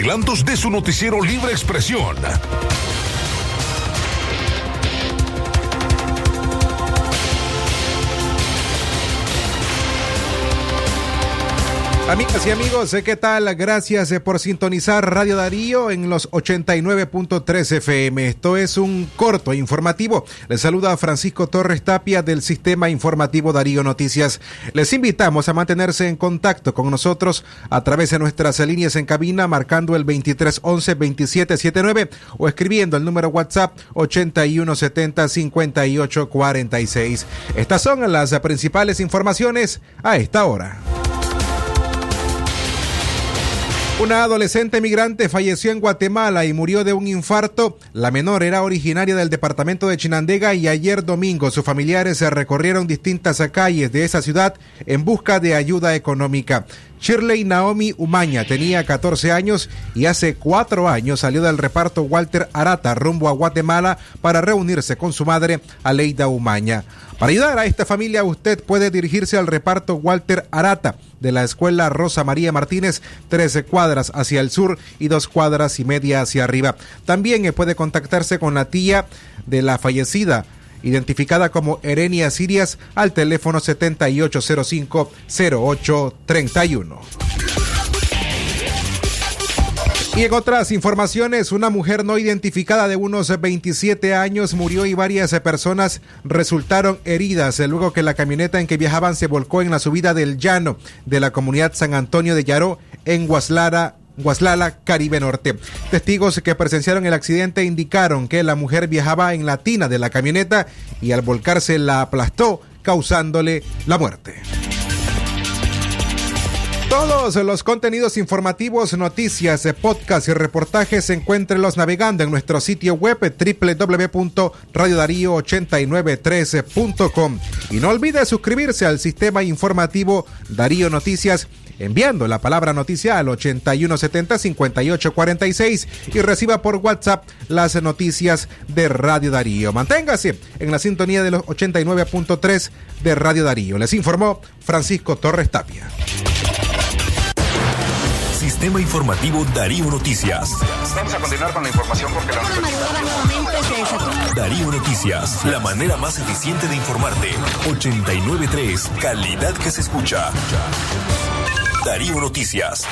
De su noticiero Libre Expresión. Amigas y amigos, ¿qué tal? Gracias eh, por sintonizar Radio Darío en los 89.3 FM. Esto es un corto informativo. Les saluda Francisco Torres Tapia del Sistema Informativo Darío Noticias. Les invitamos a mantenerse en contacto con nosotros a través de nuestras líneas en cabina marcando el 2311-2779 o escribiendo el número WhatsApp 8170-5846. Estas son las principales informaciones a esta hora. Una adolescente migrante falleció en Guatemala y murió de un infarto. La menor era originaria del departamento de Chinandega y ayer domingo sus familiares se recorrieron distintas calles de esa ciudad en busca de ayuda económica. Shirley Naomi Umaña tenía 14 años y hace cuatro años salió del reparto Walter Arata rumbo a Guatemala para reunirse con su madre, Aleida Umaña. Para ayudar a esta familia, usted puede dirigirse al reparto Walter Arata de la escuela Rosa María Martínez, 13 cuadras hacia el sur y dos cuadras y media hacia arriba. También eh, puede contactarse con la tía de la fallecida identificada como Erenia Sirias, al teléfono 7805-0831. Y en otras informaciones, una mujer no identificada de unos 27 años murió y varias personas resultaron heridas luego que la camioneta en que viajaban se volcó en la subida del llano de la comunidad San Antonio de Yaró en Guaslara, Guaslala, Caribe Norte. Testigos que presenciaron el accidente indicaron que la mujer viajaba en la tina de la camioneta y al volcarse la aplastó, causándole la muerte. Todos los contenidos informativos, noticias, podcast y reportajes encuéntrenlos navegando en nuestro sitio web www.radiodarío8913.com y no olvide suscribirse al sistema informativo Darío Noticias enviando la palabra noticia al 8170-5846 y reciba por WhatsApp las noticias de Radio Darío. Manténgase en la sintonía de los 89.3 de Radio Darío. Les informó Francisco Torres Tapia. Sistema Informativo Darío Noticias. Vamos a continuar con la información porque la Darío Noticias, la manera más eficiente de informarte. 893, calidad que se escucha. Darío Noticias.